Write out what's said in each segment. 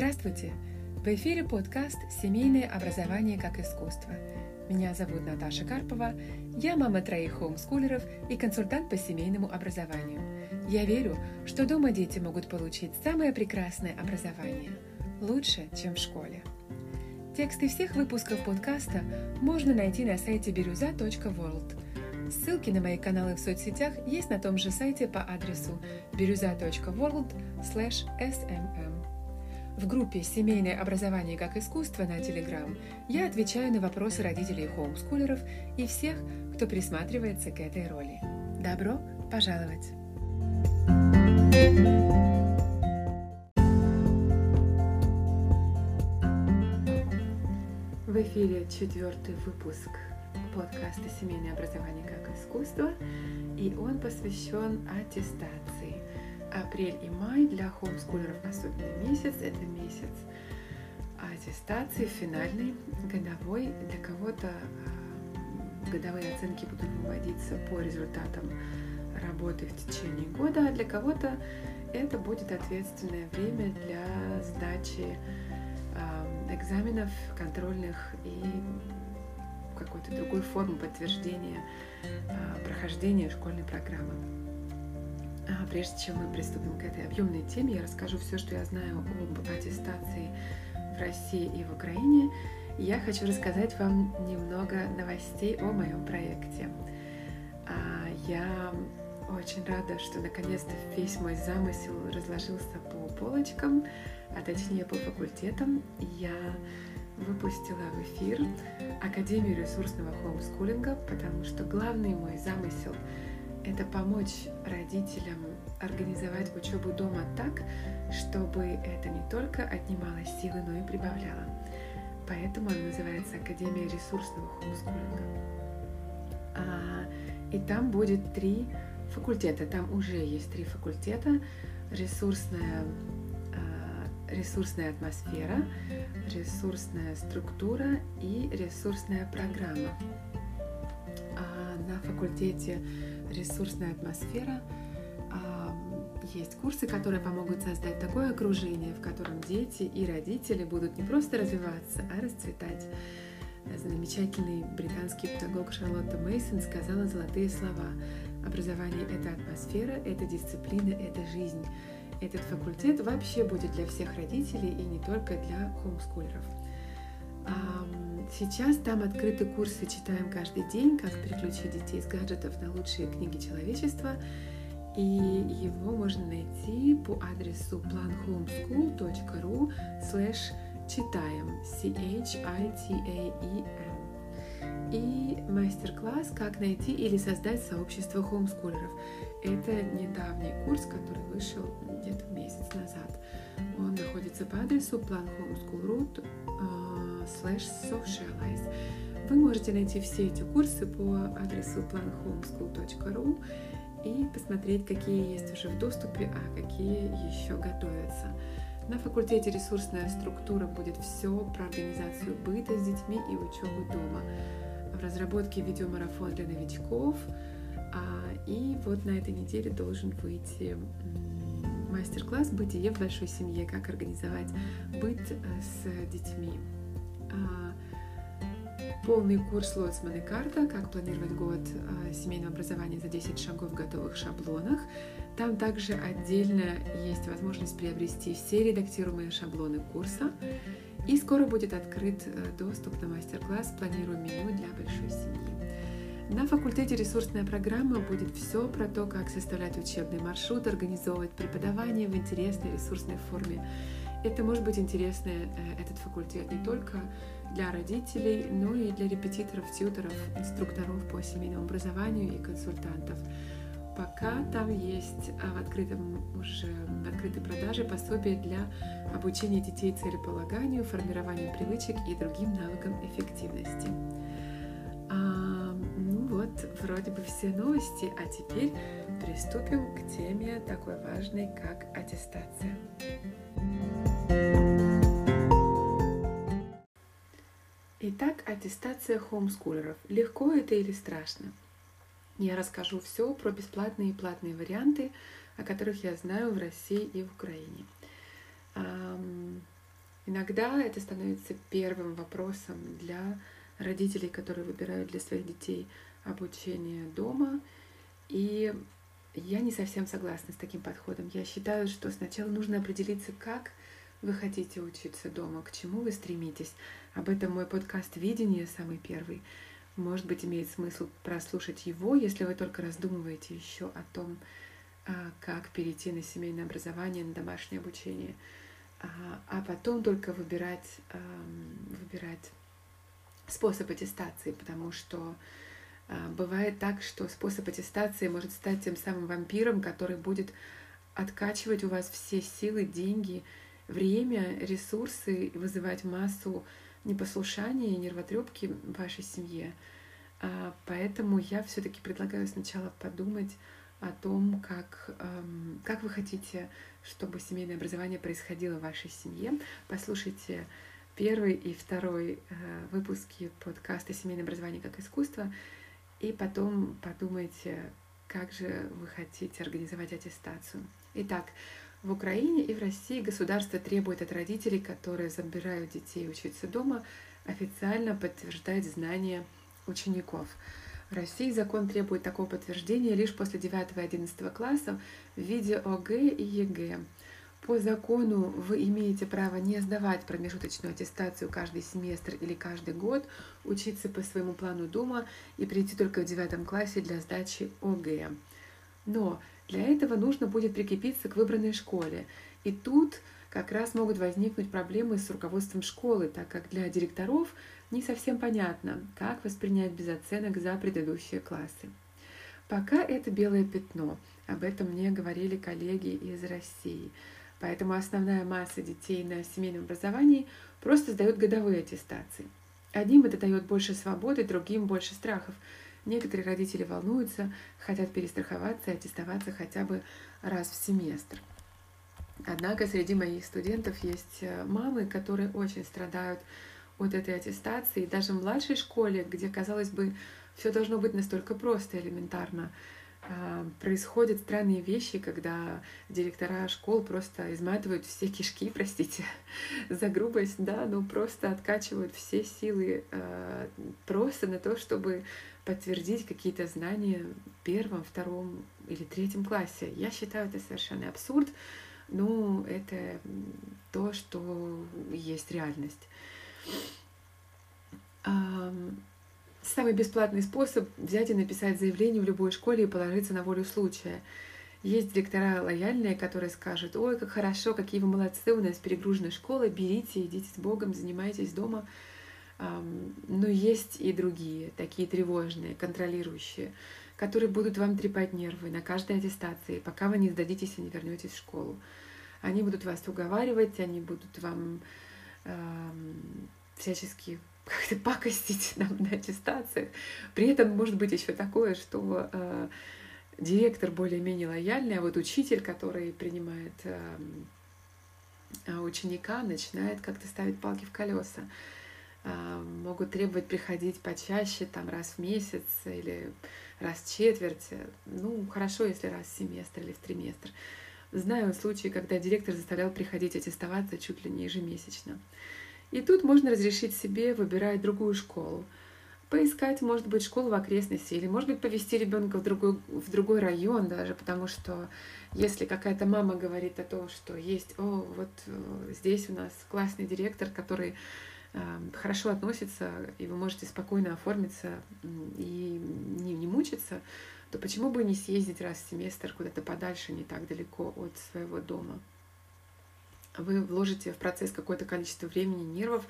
Здравствуйте! В эфире подкаст «Семейное образование как искусство». Меня зовут Наташа Карпова, я мама троих хоумскулеров и консультант по семейному образованию. Я верю, что дома дети могут получить самое прекрасное образование, лучше, чем в школе. Тексты всех выпусков подкаста можно найти на сайте birюza.world. Ссылки на мои каналы в соцсетях есть на том же сайте по адресу birюza.world smm. В группе «Семейное образование как искусство» на Telegram я отвечаю на вопросы родителей хоумскулеров и всех, кто присматривается к этой роли. Добро пожаловать! В эфире четвертый выпуск подкаста «Семейное образование как искусство», и он посвящен аттестации – апрель и май для хоумскулеров особенный месяц. Это месяц аттестации, финальный, годовой. Для кого-то а, годовые оценки будут выводиться по результатам работы в течение года, а для кого-то это будет ответственное время для сдачи а, экзаменов контрольных и какой-то другой формы подтверждения а, прохождения школьной программы. А прежде чем мы приступим к этой объемной теме, я расскажу все, что я знаю об аттестации в России и в Украине. Я хочу рассказать вам немного новостей о моем проекте. А, я очень рада, что наконец-то весь мой замысел разложился по полочкам, а точнее по факультетам. Я выпустила в эфир Академию ресурсного хоумскулинга, потому что главный мой замысел — это помочь родителям организовать учебу дома так, чтобы это не только отнимало силы, но и прибавляло. Поэтому она называется Академия ресурсного хомскулинга. А, и там будет три факультета. Там уже есть три факультета. Ресурсная, а, ресурсная атмосфера, ресурсная структура и ресурсная программа. А на факультете ресурсная атмосфера. Есть курсы, которые помогут создать такое окружение, в котором дети и родители будут не просто развиваться, а расцветать. Замечательный британский педагог Шарлотта Мейсон сказала золотые слова. Образование — это атмосфера, это дисциплина, это жизнь. Этот факультет вообще будет для всех родителей и не только для хомскулеров. Сейчас там открыты курсы «Читаем каждый день. Как переключить детей с гаджетов на лучшие книги человечества». И его можно найти по адресу planhomeschool.ru slash читаем C-H-I-T-A-E-M и мастер-класс «Как найти или создать сообщество хомскулеров». Это недавний курс, который вышел где-то месяц назад. Он находится по адресу planhomeschool.ru slash socialize. Вы можете найти все эти курсы по адресу planhomeschool.ru и посмотреть, какие есть уже в доступе, а какие еще готовятся. На факультете ресурсная структура будет все про организацию быта с детьми и учебу дома. В разработке видеомарафон для новичков. А, и вот на этой неделе должен выйти мастер-класс «Бытие в большой семье. Как организовать быт э, с детьми». А, полный курс Лоцман и карта «Как планировать год а, семейного образования за 10 шагов в готовых шаблонах». Там также отдельно есть возможность приобрести все редактируемые шаблоны курса. И скоро будет открыт э, доступ на мастер-класс «Планируем меню для большой семьи». На факультете ресурсная программа будет все про то, как составлять учебный маршрут, организовывать преподавание в интересной ресурсной форме, это может быть интересно, э, этот факультет, не только для родителей, но и для репетиторов, тьюторов, инструкторов по семейному образованию и консультантов. Пока там есть а, в, открытом, уже, в открытой продаже пособие для обучения детей целеполаганию, формированию привычек и другим навыкам эффективности. А, ну вот, вроде бы все новости, а теперь приступим к теме такой важной, как аттестация. Итак, аттестация хомскулеров. Легко это или страшно? Я расскажу все про бесплатные и платные варианты, о которых я знаю в России и в Украине. Иногда это становится первым вопросом для родителей, которые выбирают для своих детей обучение дома. И я не совсем согласна с таким подходом. Я считаю, что сначала нужно определиться, как вы хотите учиться дома, к чему вы стремитесь. Об этом мой подкаст «Видение» самый первый. Может быть, имеет смысл прослушать его, если вы только раздумываете еще о том, а, как перейти на семейное образование, на домашнее обучение, а, а потом только выбирать, выбирать способ аттестации, потому что а, бывает так, что способ аттестации может стать тем самым вампиром, который будет откачивать у вас все силы, деньги, время, ресурсы и вызывать массу непослушания и нервотрепки в вашей семье. А, поэтому я все-таки предлагаю сначала подумать о том, как, как вы хотите, чтобы семейное образование происходило в вашей семье. Послушайте первый и второй э, выпуски подкаста «Семейное образование как искусство», и потом подумайте, как же вы хотите организовать аттестацию. Итак, в Украине и в России государство требует от родителей, которые забирают детей учиться дома, официально подтверждать знания учеников. В России закон требует такого подтверждения лишь после 9 и 11 классов в виде ОГЭ и ЕГЭ. По закону вы имеете право не сдавать промежуточную аттестацию каждый семестр или каждый год, учиться по своему плану дома и прийти только в девятом классе для сдачи ОГЭ. Но для этого нужно будет прикрепиться к выбранной школе. И тут как раз могут возникнуть проблемы с руководством школы, так как для директоров не совсем понятно, как воспринять без оценок за предыдущие классы. Пока это белое пятно. Об этом мне говорили коллеги из России. Поэтому основная масса детей на семейном образовании просто сдают годовые аттестации. Одним это дает больше свободы, другим больше страхов. Некоторые родители волнуются, хотят перестраховаться и аттестоваться хотя бы раз в семестр. Однако среди моих студентов есть э, мамы, которые очень страдают от этой аттестации. даже в младшей школе, где, казалось бы, все должно быть настолько просто элементарно, происходят странные вещи, когда директора школ просто изматывают все кишки, простите за грубость, да, но просто откачивают все силы а, просто на то, чтобы подтвердить какие-то знания в первом, втором или третьем классе. Я считаю это совершенно абсурд, но это то, что есть реальность. Самый бесплатный способ — взять и написать заявление в любой школе и положиться на волю случая. Есть директора лояльные, которые скажут, ой, как хорошо, какие вы молодцы, у нас перегружена школа, берите, идите с Богом, занимайтесь дома. Но есть и другие, такие тревожные, контролирующие, которые будут вам трепать нервы на каждой аттестации, пока вы не сдадитесь и не вернетесь в школу. Они будут вас уговаривать, они будут вам всячески как-то пакостить нам на аттестациях. При этом может быть еще такое, что э, директор более-менее лояльный, а вот учитель, который принимает э, ученика, начинает как-то ставить палки в колеса. Э, могут требовать приходить почаще, там раз в месяц или раз в четверть. Ну, хорошо, если раз в семестр или в триместр. Знаю случаи, когда директор заставлял приходить аттестоваться чуть ли не ежемесячно. И тут можно разрешить себе выбирать другую школу. Поискать, может быть, школу в окрестности, или, может быть, повести ребенка в другой, в другой район даже, потому что если какая-то мама говорит о том, что есть, о, вот э, здесь у нас классный директор, который э, хорошо относится, и вы можете спокойно оформиться и не, не мучиться, то почему бы не съездить раз в семестр куда-то подальше, не так далеко от своего дома? Вы вложите в процесс какое-то количество времени, нервов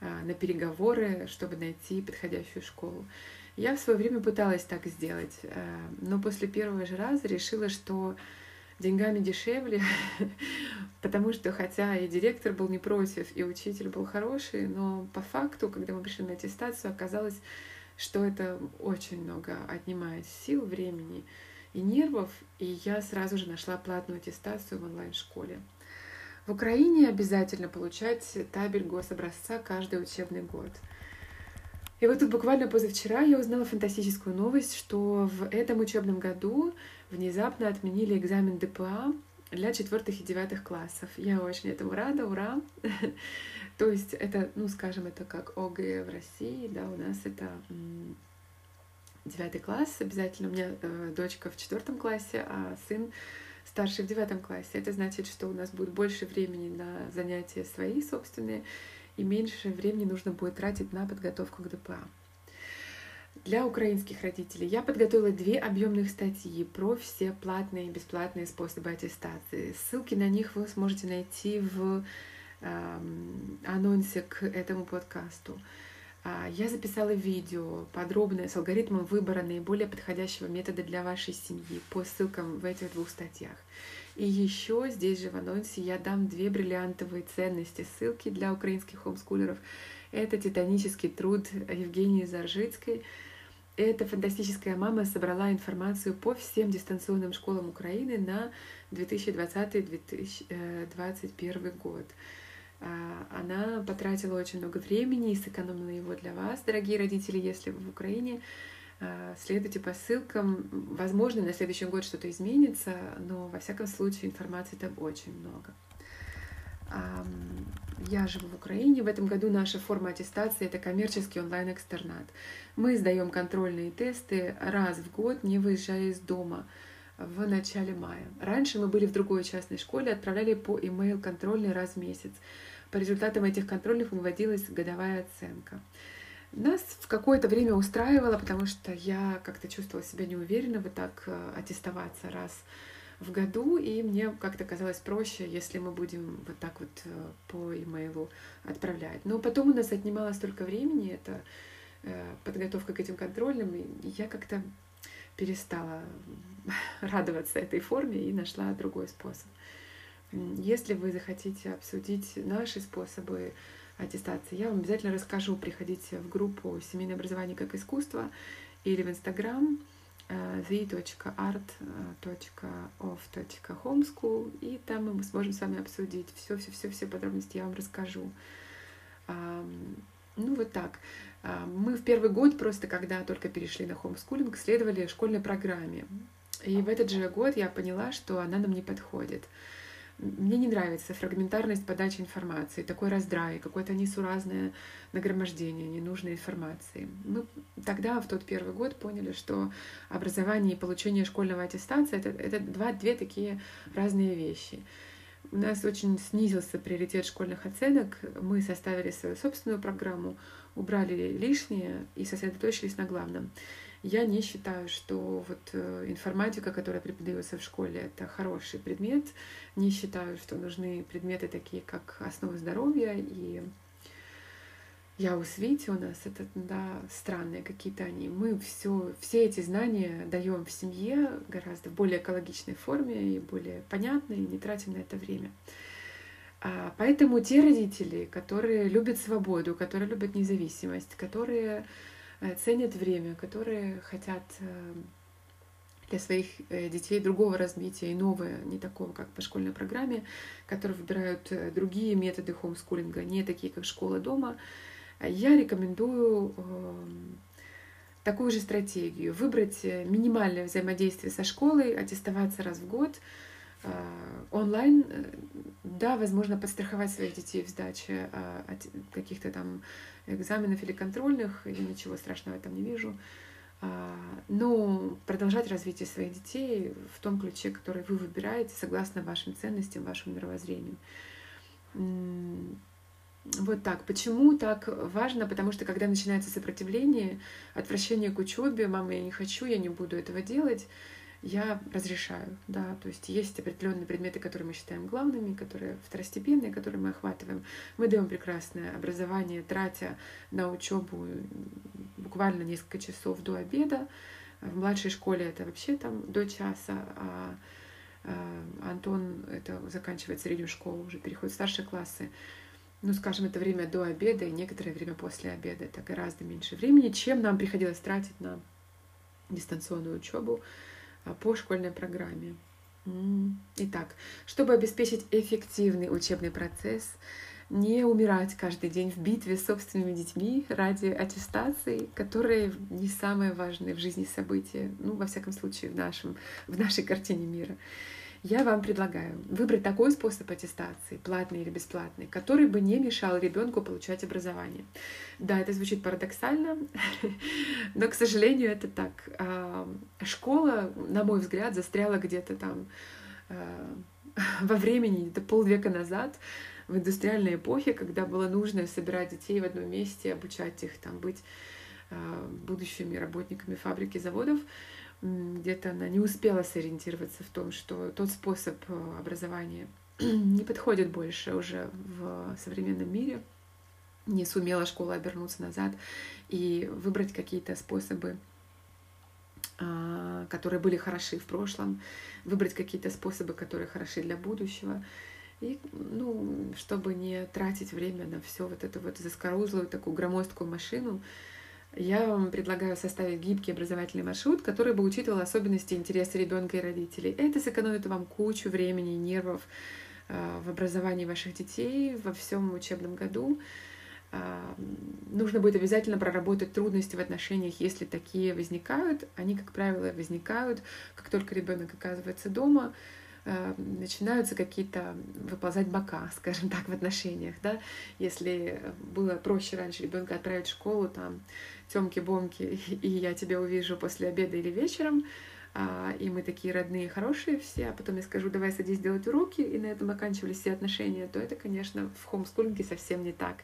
а, на переговоры, чтобы найти подходящую школу. Я в свое время пыталась так сделать, а, но после первого же раза решила, что деньгами дешевле, потому что хотя и директор был не против, и учитель был хороший, но по факту, когда мы пришли на аттестацию, оказалось, что это очень много отнимает сил, времени и нервов, и я сразу же нашла платную аттестацию в онлайн-школе. В Украине обязательно получать табель гособразца каждый учебный год. И вот тут буквально позавчера я узнала фантастическую новость, что в этом учебном году внезапно отменили экзамен ДПА для четвертых и девятых классов. Я очень этому рада, ура! То есть это, ну, скажем, это как ОГЭ в России, да, у нас это девятый класс обязательно. У меня э, дочка в четвертом классе, а сын старший в девятом классе. Это значит, что у нас будет больше времени на занятия свои собственные, и меньше времени нужно будет тратить на подготовку к ДПА. Для украинских родителей я подготовила две объемных статьи про все платные и бесплатные способы аттестации. Ссылки на них вы сможете найти в э, анонсе к этому подкасту. А, я записала видео подробное с алгоритмом выбора наиболее подходящего метода для вашей семьи по ссылкам в этих двух статьях. И еще здесь же в анонсе я дам две бриллиантовые ценности, ссылки для украинских хомскулеров. Это титанический труд Евгении Заржицкой. Эта фантастическая мама собрала информацию по всем дистанционным школам Украины на 2020-2021 год. А, она потратила очень много времени и сэкономила его для вас, дорогие родители, если вы в Украине. А, следуйте по ссылкам. Возможно, на следующий год что-то изменится, но во всяком случае информации там очень много. Я живу в Украине. В этом году наша форма аттестации — это коммерческий онлайн-экстернат. Мы сдаем контрольные тесты раз в год, не выезжая из дома в начале мая. Раньше мы были в другой частной школе, отправляли по email контрольный раз в месяц. По результатам этих контрольных выводилась годовая оценка. Нас в какое-то время устраивало, потому что я как-то чувствовала себя неуверенно вот так э, аттестоваться раз в году, и мне как-то казалось проще, если мы будем вот так вот э, по имейлу отправлять. Но потом у нас отнимало столько времени, это э, подготовка к этим контрольным, и я как-то перестала радоваться этой форме и нашла другой способ. Если вы захотите обсудить наши способы аттестации, я вам обязательно расскажу. Приходите в группу «Семейное образование как искусство» или в Инстаграм the.art.of.homeschool, и там мы сможем с вами обсудить все-все-все-все подробности, я вам расскажу. Ну, вот так. Мы в первый год, просто когда только перешли на хомскулинг, следовали школьной программе. И в этот же год я поняла, что она нам не подходит. Мне не нравится фрагментарность подачи информации, такой раздрай, какое-то несуразное нагромождение ненужной информации. Мы тогда, в тот первый год, поняли, что образование и получение школьного аттестации это, это два, две такие разные вещи. У нас очень снизился приоритет школьных оценок. Мы составили свою собственную программу, убрали лишнее и сосредоточились на главном. Я не считаю, что вот э, информатика, которая преподается в школе, это хороший предмет. Не считаю, что нужны предметы такие, как основы здоровья и я у Свити у нас это да, странные какие-то они. Мы все, все эти знания даем в семье гораздо в более экологичной форме и более понятной, и не тратим на это время. А, поэтому те родители, которые любят свободу, которые любят независимость, которые Э, ценят время, которые хотят э, для своих э, детей другого развития, иного, не такого, как по школьной программе, которые выбирают другие методы хомскулинга, не такие, как школа дома, я рекомендую эм, такую же стратегию. Выбрать минимальное взаимодействие со школой, аттестоваться раз в год, онлайн, да, возможно, подстраховать своих детей в сдаче каких-то там экзаменов или контрольных, я ничего страшного там не вижу. А, но продолжать развитие своих детей в том ключе, который вы выбираете, согласно вашим ценностям, вашему мировоззрению. Вот так. Почему так важно? Потому что когда начинается сопротивление, отвращение к учебе, мама, я не хочу, я не буду этого делать, я разрешаю, да, то есть есть определенные предметы, которые мы считаем главными, которые второстепенные, которые мы охватываем. Мы даем прекрасное образование, тратя на учебу буквально несколько часов до обеда. В младшей школе это вообще там до часа, а, а Антон это заканчивает среднюю школу, уже переходит в старшие классы. Ну, скажем, это время до обеда и некоторое время после обеда. Это гораздо меньше времени, чем нам приходилось тратить на дистанционную учебу. А, по школьной программе. Итак, чтобы обеспечить эффективный учебный процесс, не умирать каждый день в битве с собственными детьми ради аттестации, которые не самое важное в жизни событие, ну, во всяком случае, в, нашем, в нашей картине мира. Я вам предлагаю выбрать такой способ аттестации, платный или бесплатный, который бы не мешал ребенку получать образование. Да, это звучит парадоксально, но, к сожалению, это так. А, школа, на мой взгляд, застряла где-то там а, во времени, это полвека назад, в индустриальной эпохе, когда было нужно собирать детей в одном месте, обучать их там быть а, будущими работниками фабрики, заводов где-то она не успела сориентироваться в том, что тот способ э, образования не подходит больше уже в современном мире, не сумела школа обернуться назад и выбрать какие-то способы, а, которые были хороши в прошлом, выбрать какие-то способы, которые хороши для будущего. И, ну, чтобы не тратить время на все вот эту вот заскорузлую такую громоздкую машину, я вам предлагаю составить гибкий образовательный маршрут, который бы учитывал особенности и интересы ребенка и родителей. Это сэкономит вам кучу времени и нервов э, в образовании ваших детей во всем учебном году. Э, нужно будет обязательно проработать трудности в отношениях, если такие возникают. Они, как правило, возникают, как только ребенок оказывается дома начинаются какие-то выползать бока, скажем так, в отношениях, да, если было проще раньше ребенка отправить в школу, там, темки-бомки, и я тебя увижу после обеда или вечером, а, и мы такие родные, хорошие все, а потом я скажу, давай садись делать уроки, и на этом оканчивались все отношения, то это, конечно, в хомскулинге совсем не так.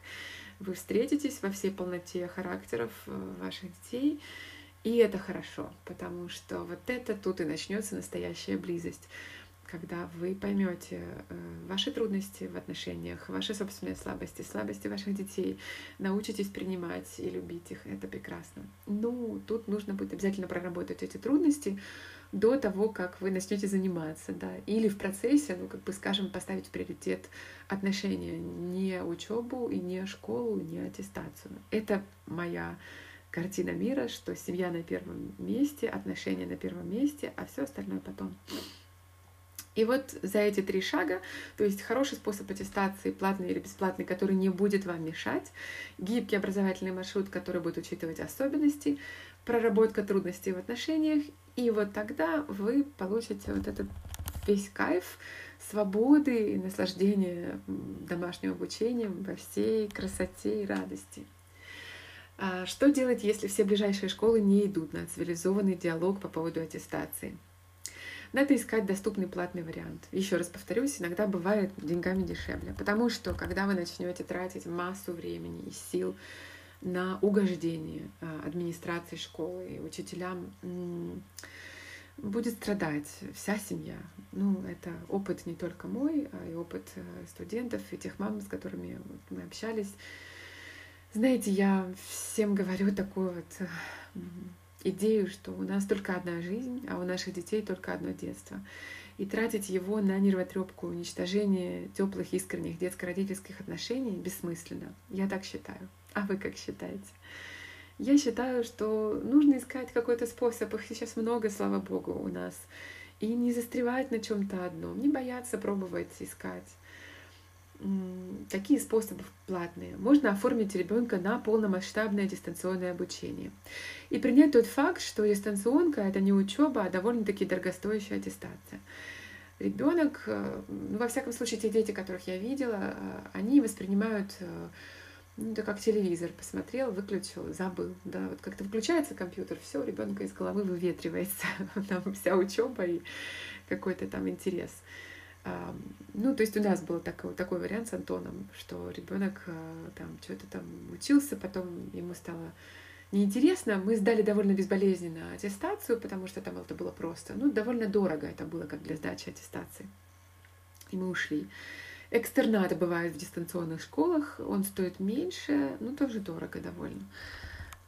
Вы встретитесь во всей полноте характеров э, ваших детей, и это хорошо, потому что вот это тут и начнется настоящая близость когда вы поймете э, ваши трудности в отношениях, ваши собственные слабости, слабости ваших детей, научитесь принимать и любить их, это прекрасно. Ну, тут нужно будет обязательно проработать эти трудности до того, как вы начнете заниматься, да, или в процессе, ну, как бы, скажем, поставить в приоритет отношения, не учебу и не школу, не аттестацию. Это моя картина мира, что семья на первом месте, отношения на первом месте, а все остальное потом. И вот за эти три шага, то есть хороший способ аттестации, платный или бесплатный, который не будет вам мешать, гибкий образовательный маршрут, который будет учитывать особенности, проработка трудностей в отношениях, и вот тогда вы получите вот этот весь кайф свободы и наслаждения домашним обучением во всей красоте и радости. А что делать, если все ближайшие школы не идут на цивилизованный диалог по поводу аттестации? Надо искать доступный платный вариант. Еще раз повторюсь, иногда бывает деньгами дешевле, потому что когда вы начнете тратить массу времени и сил на угождение а, администрации школы и учителям, будет страдать вся семья. Ну, это опыт не только мой, а и опыт э, студентов и тех мам, с которыми мы общались. Знаете, я всем говорю такую вот идею, что у нас только одна жизнь, а у наших детей только одно детство. И тратить его на нервотрепку, уничтожение теплых, искренних детско-родительских отношений бессмысленно. Я так считаю. А вы как считаете? Я считаю, что нужно искать какой-то способ. Их сейчас много, слава богу, у нас. И не застревать на чем-то одном, не бояться пробовать искать. Какие способы платные? Можно оформить ребенка на полномасштабное дистанционное обучение и принять тот факт, что дистанционка это не учеба, а довольно-таки дорогостоящая аттестация. Ребенок, э, ну, во всяком случае, те дети, которых я видела, э, они воспринимают э, ну, это как телевизор, посмотрел, выключил, забыл. Да, вот как-то выключается компьютер, все, ребенка из головы выветривается, там вся учеба и какой-то там интерес. Ну, то есть у нас был такой, такой вариант с Антоном, что ребенок э, там что-то там учился, потом ему стало неинтересно. Мы сдали довольно безболезненно аттестацию, потому что там это было просто. Ну, довольно дорого это было, как для сдачи аттестации. И мы ушли. Экстернаты бывают в дистанционных школах, он стоит меньше, но тоже дорого довольно.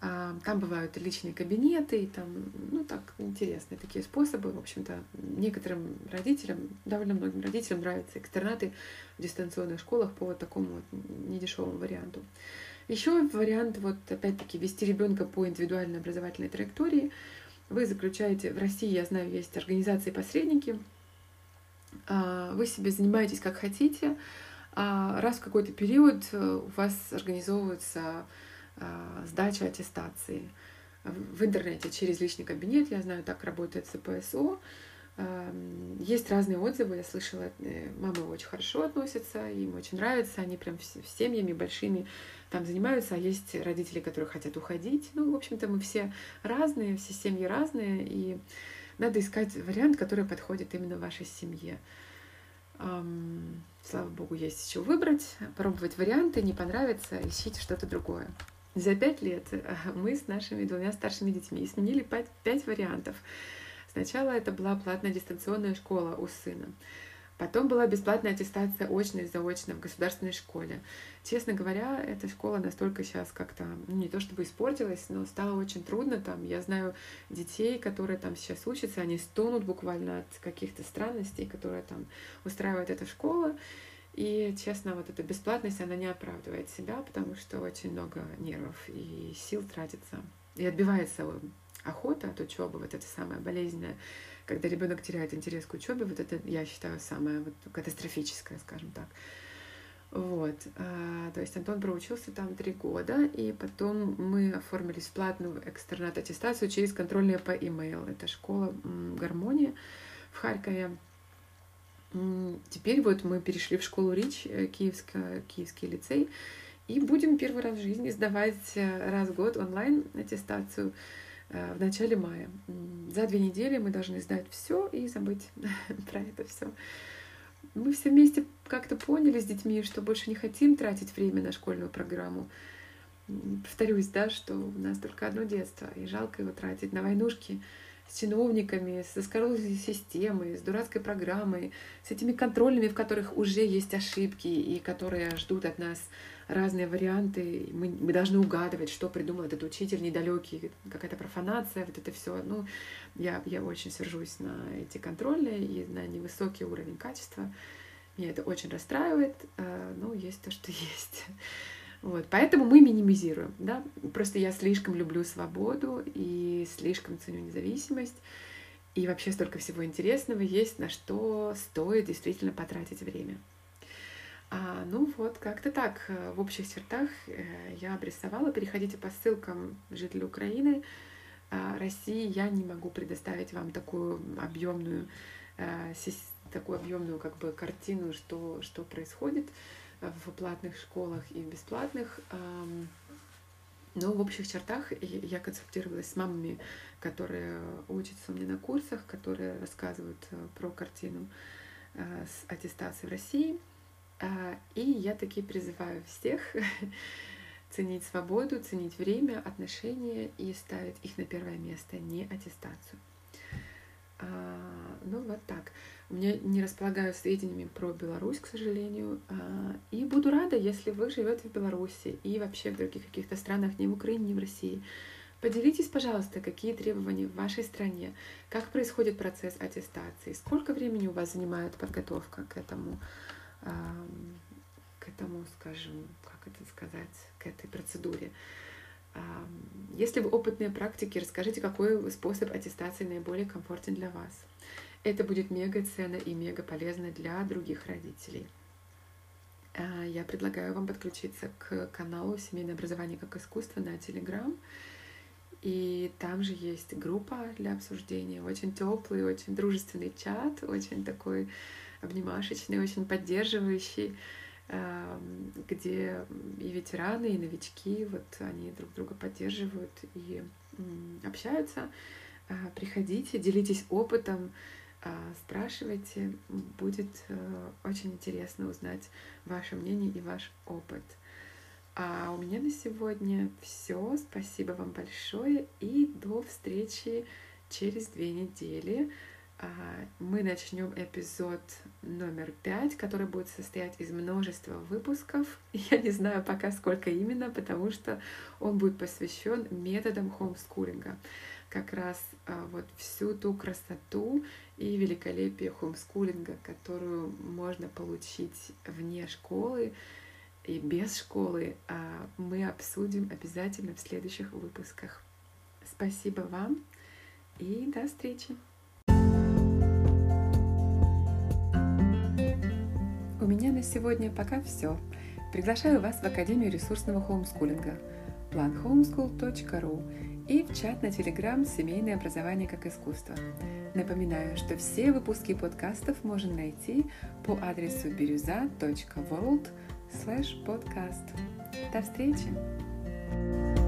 А, там бывают личные кабинеты, и там, ну так, интересные такие способы. В общем-то, некоторым родителям, довольно многим родителям нравятся экстернаты в дистанционных школах по вот такому вот недешевому варианту. Еще вариант, вот опять-таки, вести ребенка по индивидуальной образовательной траектории. Вы заключаете, в России, я знаю, есть организации-посредники, а, вы себе занимаетесь как хотите, а раз в какой-то период у вас организовываются сдача аттестации в интернете через личный кабинет. Я знаю, так работает СПСО. Есть разные отзывы, я слышала, э, мамы очень хорошо относятся, им очень нравится, они прям с семьями большими там занимаются, а есть родители, которые хотят уходить. Ну, в общем-то, мы все разные, все семьи разные, и надо искать вариант, который подходит именно вашей семье. Слава богу, есть еще выбрать, пробовать варианты, не понравится, ищите что-то другое. За пять лет э, мы с нашими двумя старшими детьми сменили пять, вариантов. Сначала это была платная дистанционная школа у сына. Потом была бесплатная аттестация очно и заочно в государственной школе. Честно говоря, эта школа настолько сейчас как-то, ну, не то чтобы испортилась, но стало очень трудно там. Я знаю детей, которые там сейчас учатся, они стонут буквально от каких-то странностей, которые там устраивает эта школа. И, честно, вот эта бесплатность, она не оправдывает себя, потому что очень много нервов и сил тратится. И отбивается охота от учебы, вот это самое болезненное, когда ребенок теряет интерес к учебе, вот это, я считаю, самое вот катастрофическое, скажем так. Вот, а, то есть Антон проучился там три года, и потом мы оформились в платную экстернат-аттестацию через контрольные по email. Это школа гармония в Харькове. Теперь вот мы перешли в школу РИЧ, э, Киевская, Киевский лицей, и будем первый раз в жизни сдавать э, раз в год онлайн аттестацию. Э, в начале мая. За две недели мы должны сдать все и забыть про это все. Мы все вместе как-то поняли с детьми, что больше не хотим тратить время на школьную программу. Повторюсь, да, что у нас только одно детство, и жалко его тратить на войнушки с чиновниками, с заскорузлой системой, с дурацкой программой, с этими контрольными, в которых уже есть ошибки и которые ждут от нас разные варианты. Мы, мы должны угадывать, что придумал этот учитель недалекий, какая-то профанация, вот это все. Ну, я, я очень сержусь на эти контрольные и на невысокий уровень качества. Меня это очень расстраивает, а, но есть то, что есть. Вот, поэтому мы минимизируем, да. Просто я слишком люблю свободу и слишком ценю независимость. И вообще столько всего интересного есть, на что стоит действительно потратить время. А, ну вот, как-то так. В общих чертах э, я обрисовала. Переходите по ссылкам жителей Украины. А, России я не могу предоставить вам такую объемную, э, такую объемную как бы картину, что, что происходит в платных школах и в бесплатных. Но в общих чертах я консультировалась с мамами, которые учатся у меня на курсах, которые рассказывают про картину с аттестацией в России. А, и я таки призываю всех ценить свободу, ценить время, отношения и ставить их на первое место, не аттестацию. А, ну вот так. У меня не располагаю сведениями про Беларусь, к сожалению. А, и буду рада, если вы живете в Беларуси и вообще в других каких-то странах, не в Украине, не в России. Поделитесь, пожалуйста, какие требования в вашей стране, как происходит процесс аттестации, сколько времени у вас занимает подготовка к этому к этому, скажем, как это сказать, к этой процедуре. Если вы опытные практики, расскажите, какой способ аттестации наиболее комфортен для вас. Это будет мега ценно и мега полезно для других родителей. А, я предлагаю вам подключиться к каналу «Семейное образование как искусство» на Telegram. И там же есть группа для обсуждения, очень теплый, очень дружественный чат, очень такой обнимашечный, очень поддерживающий, где и ветераны, и новички, вот они друг друга поддерживают и общаются. Э, приходите, делитесь опытом, э, спрашивайте, будет э, очень интересно узнать ваше мнение и ваш опыт. А у меня на сегодня все. Спасибо вам большое и до встречи через две недели. А, мы начнем эпизод номер пять, который будет состоять из множества выпусков. Я не знаю пока сколько именно, потому что он будет посвящен методам хомскулинга. Как раз а, вот всю ту красоту и великолепие хомскулинга, которую можно получить вне школы и без школы, а, мы обсудим обязательно в следующих выпусках. Спасибо вам и до встречи! Меня на сегодня пока все. Приглашаю вас в Академию ресурсного хоумскулинга planhomeschool.ru и в чат на Телеграм «Семейное образование как искусство». Напоминаю, что все выпуски подкастов можно найти по адресу birюza.world podcast. До встречи!